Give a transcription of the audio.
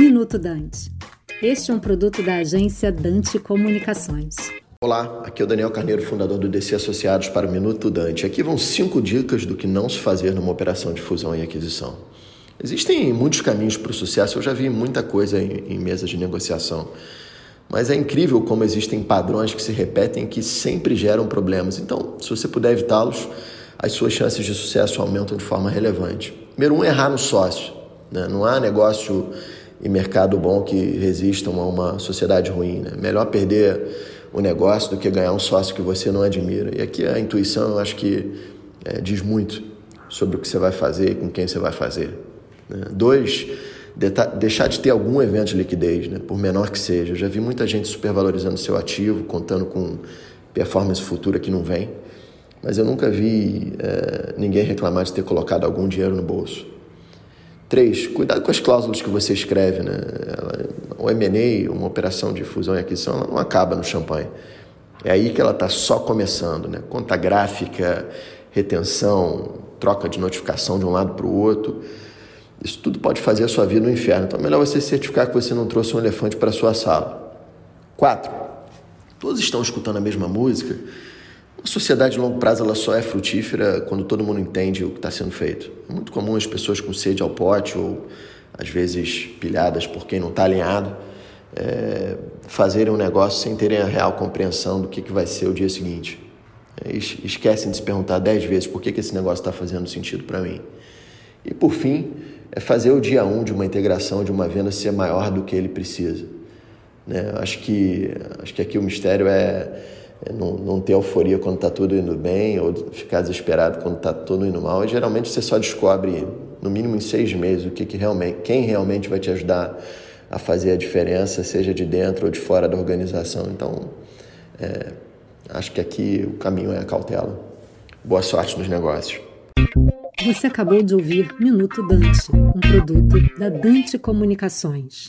Minuto Dante. Este é um produto da agência Dante Comunicações. Olá, aqui é o Daniel Carneiro, fundador do DC Associados para o Minuto Dante. Aqui vão cinco dicas do que não se fazer numa operação de fusão e aquisição. Existem muitos caminhos para o sucesso, eu já vi muita coisa em, em mesas de negociação. Mas é incrível como existem padrões que se repetem que sempre geram problemas. Então, se você puder evitá-los, as suas chances de sucesso aumentam de forma relevante. Número um, errar no sócio. Né? Não há negócio e mercado bom que resistam a uma sociedade ruim. Né? Melhor perder o negócio do que ganhar um sócio que você não admira. E aqui a intuição eu acho que é, diz muito sobre o que você vai fazer e com quem você vai fazer. Né? Dois, deixar de ter algum evento de liquidez, né? por menor que seja. Eu já vi muita gente supervalorizando seu ativo, contando com performance futura que não vem, mas eu nunca vi é, ninguém reclamar de ter colocado algum dinheiro no bolso. Três, cuidado com as cláusulas que você escreve. Né? o M&A, uma operação de fusão e aquisição, ela não acaba no champanhe. É aí que ela está só começando. Né? Conta gráfica, retenção, troca de notificação de um lado para o outro. Isso tudo pode fazer a sua vida no inferno. Então é melhor você certificar que você não trouxe um elefante para a sua sala. Quatro, todos estão escutando a mesma música a sociedade de longo prazo ela só é frutífera quando todo mundo entende o que está sendo feito. É muito comum as pessoas com sede ao pote ou às vezes pilhadas por quem não está alinhado é, fazerem um negócio sem terem a real compreensão do que, que vai ser o dia seguinte. É, esquecem de se perguntar dez vezes por que, que esse negócio está fazendo sentido para mim. E por fim, é fazer o dia um de uma integração, de uma venda ser maior do que ele precisa. Né? Acho, que, acho que aqui o mistério é é, não, não ter euforia quando está tudo indo bem ou ficar desesperado quando está tudo indo mal. E geralmente você só descobre, no mínimo em seis meses, o que, que realmente, quem realmente vai te ajudar a fazer a diferença, seja de dentro ou de fora da organização. Então, é, acho que aqui o caminho é a cautela. Boa sorte nos negócios. Você acabou de ouvir Minuto Dante, um produto da Dante Comunicações.